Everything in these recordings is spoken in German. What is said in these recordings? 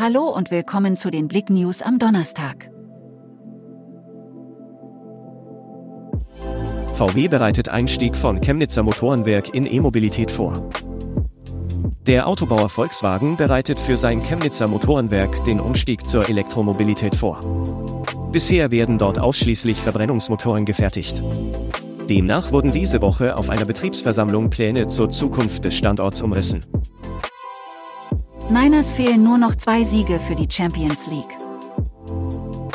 Hallo und willkommen zu den Blick News am Donnerstag. VW bereitet Einstieg von Chemnitzer Motorenwerk in E-Mobilität vor. Der Autobauer Volkswagen bereitet für sein Chemnitzer Motorenwerk den Umstieg zur Elektromobilität vor. Bisher werden dort ausschließlich Verbrennungsmotoren gefertigt. Demnach wurden diese Woche auf einer Betriebsversammlung Pläne zur Zukunft des Standorts umrissen. Niners fehlen nur noch zwei Siege für die Champions League.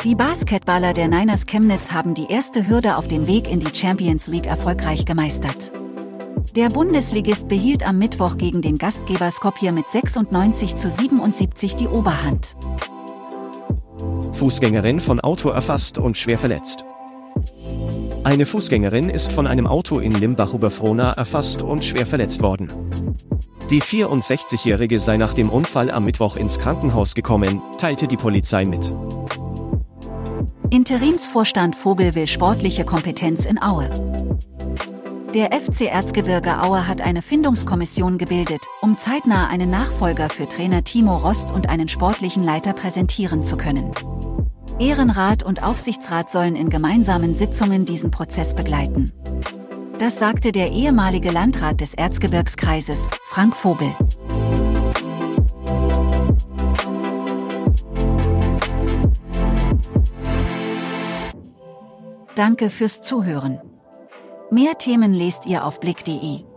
Die Basketballer der Niners Chemnitz haben die erste Hürde auf dem Weg in die Champions League erfolgreich gemeistert. Der Bundesligist behielt am Mittwoch gegen den Gastgeber Skopje mit 96 zu 77 die Oberhand. Fußgängerin von Auto erfasst und schwer verletzt. Eine Fußgängerin ist von einem Auto in Limbach-Oberfrohna erfasst und schwer verletzt worden. Die 64-Jährige sei nach dem Unfall am Mittwoch ins Krankenhaus gekommen, teilte die Polizei mit. Interimsvorstand Vogel will sportliche Kompetenz in Aue. Der FC Erzgebirge Aue hat eine Findungskommission gebildet, um zeitnah einen Nachfolger für Trainer Timo Rost und einen sportlichen Leiter präsentieren zu können. Ehrenrat und Aufsichtsrat sollen in gemeinsamen Sitzungen diesen Prozess begleiten. Das sagte der ehemalige Landrat des Erzgebirgskreises, Frank Vogel. Danke fürs Zuhören. Mehr Themen lest ihr auf blick.de.